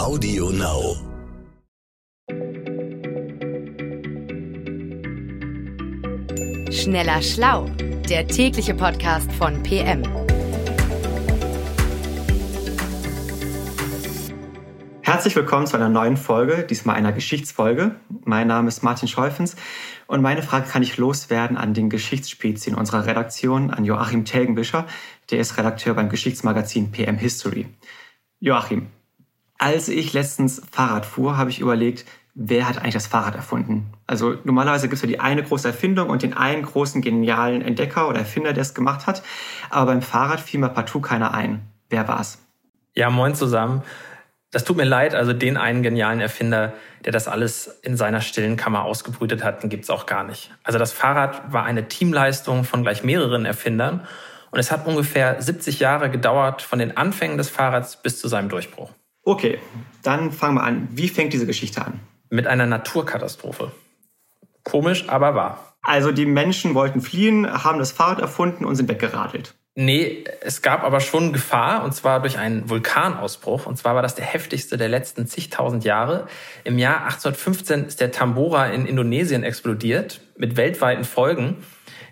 Audio Now. Schneller Schlau, der tägliche Podcast von PM. Herzlich willkommen zu einer neuen Folge, diesmal einer Geschichtsfolge. Mein Name ist Martin Scheufens und meine Frage kann ich loswerden an den Geschichtsspezi in unserer Redaktion, an Joachim Telgenbischer, der ist Redakteur beim Geschichtsmagazin PM History. Joachim, als ich letztens Fahrrad fuhr, habe ich überlegt, wer hat eigentlich das Fahrrad erfunden? Also normalerweise gibt es ja die eine große Erfindung und den einen großen genialen Entdecker oder Erfinder, der es gemacht hat. Aber beim Fahrrad fiel mir partout keiner ein. Wer war es? Ja, moin zusammen. Das tut mir leid, also den einen genialen Erfinder, der das alles in seiner stillen Kammer ausgebrütet hat, den gibt's auch gar nicht. Also das Fahrrad war eine Teamleistung von gleich mehreren Erfindern und es hat ungefähr 70 Jahre gedauert von den Anfängen des Fahrrads bis zu seinem Durchbruch. Okay, dann fangen wir an. Wie fängt diese Geschichte an? Mit einer Naturkatastrophe. Komisch, aber wahr. Also die Menschen wollten fliehen, haben das Fahrrad erfunden und sind weggeradelt. Nee, es gab aber schon Gefahr, und zwar durch einen Vulkanausbruch. Und zwar war das der heftigste der letzten zigtausend Jahre. Im Jahr 1815 ist der Tambora in Indonesien explodiert, mit weltweiten Folgen.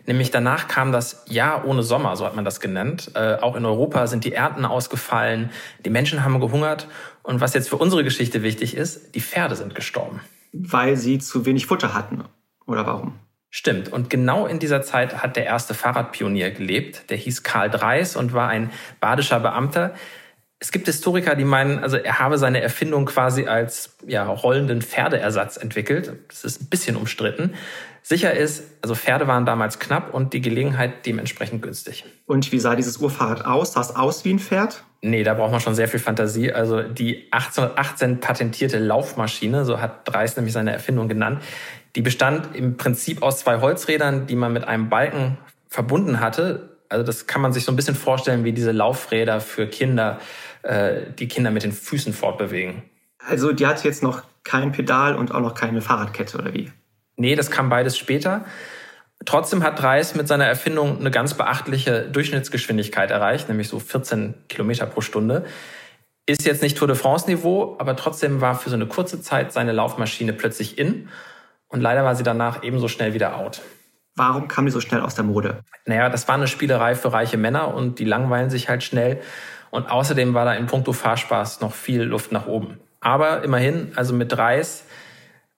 Nämlich danach kam das Jahr ohne Sommer, so hat man das genannt. Äh, auch in Europa sind die Ernten ausgefallen, die Menschen haben gehungert. Und was jetzt für unsere Geschichte wichtig ist, die Pferde sind gestorben. Weil sie zu wenig Futter hatten. Oder warum? Stimmt. Und genau in dieser Zeit hat der erste Fahrradpionier gelebt. Der hieß Karl Dreis und war ein badischer Beamter. Es gibt Historiker, die meinen, also er habe seine Erfindung quasi als ja, rollenden Pferdeersatz entwickelt. Das ist ein bisschen umstritten. Sicher ist, also Pferde waren damals knapp und die Gelegenheit dementsprechend günstig. Und wie sah dieses Urfahrrad aus? Sah es aus wie ein Pferd? Nee, da braucht man schon sehr viel Fantasie. Also die 1818 patentierte Laufmaschine, so hat Dreis nämlich seine Erfindung genannt, die bestand im Prinzip aus zwei Holzrädern, die man mit einem Balken verbunden hatte. Also das kann man sich so ein bisschen vorstellen wie diese Laufräder für Kinder, äh, die Kinder mit den Füßen fortbewegen. Also die hatte jetzt noch kein Pedal und auch noch keine Fahrradkette oder wie? Nee, das kam beides später. Trotzdem hat Reis mit seiner Erfindung eine ganz beachtliche Durchschnittsgeschwindigkeit erreicht, nämlich so 14 Kilometer pro Stunde. Ist jetzt nicht Tour de France Niveau, aber trotzdem war für so eine kurze Zeit seine Laufmaschine plötzlich in und leider war sie danach ebenso schnell wieder out. Warum kam die so schnell aus der Mode? Naja, das war eine Spielerei für reiche Männer und die langweilen sich halt schnell. Und außerdem war da in puncto Fahrspaß noch viel Luft nach oben. Aber immerhin, also mit Reis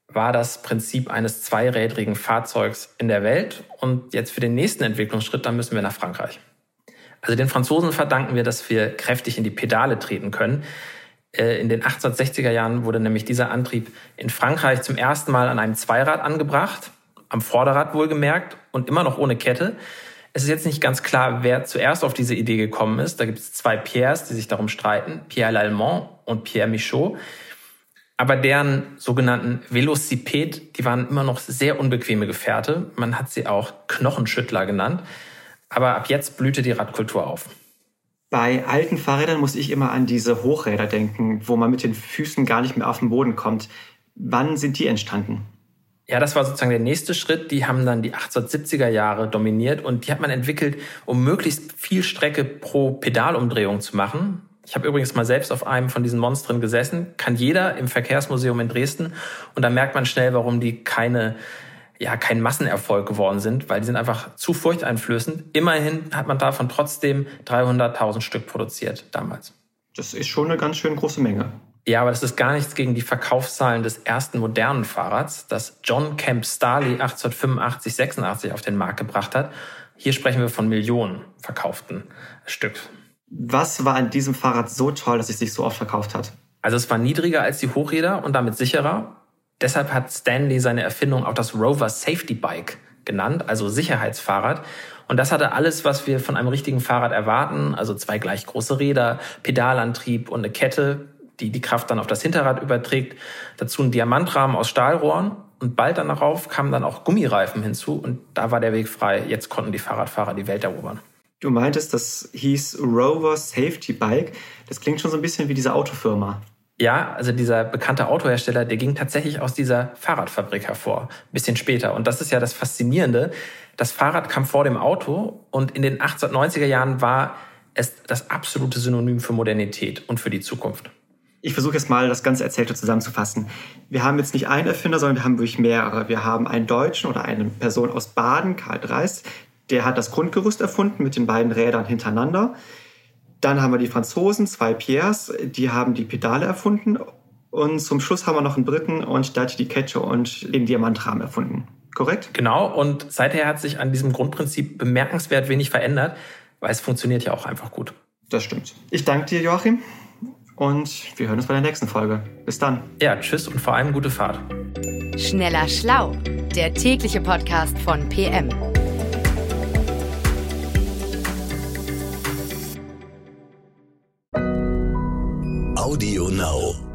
war das Prinzip eines zweirädrigen Fahrzeugs in der Welt. Und jetzt für den nächsten Entwicklungsschritt, dann müssen wir nach Frankreich. Also den Franzosen verdanken wir, dass wir kräftig in die Pedale treten können. Äh, in den 1860er Jahren wurde nämlich dieser Antrieb in Frankreich zum ersten Mal an einem Zweirad angebracht, am Vorderrad wohlgemerkt und immer noch ohne Kette. Es ist jetzt nicht ganz klar, wer zuerst auf diese Idee gekommen ist. Da gibt es zwei Pierres, die sich darum streiten, Pierre Lallemand und Pierre Michaud. Aber deren sogenannten Velociped, die waren immer noch sehr unbequeme Gefährte. Man hat sie auch Knochenschüttler genannt. Aber ab jetzt blühte die Radkultur auf. Bei alten Fahrrädern muss ich immer an diese Hochräder denken, wo man mit den Füßen gar nicht mehr auf den Boden kommt. Wann sind die entstanden? Ja, das war sozusagen der nächste Schritt. Die haben dann die 1870er Jahre dominiert und die hat man entwickelt, um möglichst viel Strecke pro Pedalumdrehung zu machen. Ich habe übrigens mal selbst auf einem von diesen Monstern gesessen. Kann jeder im Verkehrsmuseum in Dresden. Und da merkt man schnell, warum die keine ja kein Massenerfolg geworden sind, weil die sind einfach zu furchteinflößend. Immerhin hat man davon trotzdem 300.000 Stück produziert damals. Das ist schon eine ganz schön große Menge. Ja, aber das ist gar nichts gegen die Verkaufszahlen des ersten modernen Fahrrads, das John Camp Starley 1885, 86 auf den Markt gebracht hat. Hier sprechen wir von Millionen verkauften Stück. Was war an diesem Fahrrad so toll, dass es sich so oft verkauft hat? Also es war niedriger als die Hochräder und damit sicherer. Deshalb hat Stanley seine Erfindung auch das Rover Safety Bike genannt, also Sicherheitsfahrrad. Und das hatte alles, was wir von einem richtigen Fahrrad erwarten, also zwei gleich große Räder, Pedalantrieb und eine Kette, die die Kraft dann auf das Hinterrad überträgt. Dazu ein Diamantrahmen aus Stahlrohren und bald darauf kamen dann auch Gummireifen hinzu und da war der Weg frei. Jetzt konnten die Fahrradfahrer die Welt erobern. Du meintest, das hieß Rover Safety Bike. Das klingt schon so ein bisschen wie diese Autofirma. Ja, also dieser bekannte Autohersteller, der ging tatsächlich aus dieser Fahrradfabrik hervor, ein bisschen später. Und das ist ja das Faszinierende. Das Fahrrad kam vor dem Auto und in den 1890er Jahren war es das absolute Synonym für Modernität und für die Zukunft. Ich versuche jetzt mal das ganze Erzählte zusammenzufassen. Wir haben jetzt nicht einen Erfinder, sondern wir haben wirklich mehrere. Wir haben einen Deutschen oder eine Person aus Baden, Karl Dreist, der hat das Grundgerüst erfunden mit den beiden Rädern hintereinander. Dann haben wir die Franzosen, zwei Pierres, die haben die Pedale erfunden. Und zum Schluss haben wir noch einen Briten und der hat die Kette und den Diamantrahmen erfunden. Korrekt? Genau, und seither hat sich an diesem Grundprinzip bemerkenswert wenig verändert, weil es funktioniert ja auch einfach gut. Das stimmt. Ich danke dir, Joachim. Und wir hören uns bei der nächsten Folge. Bis dann. Ja, tschüss und vor allem gute Fahrt. Schneller Schlau, der tägliche Podcast von PM. Audio Now.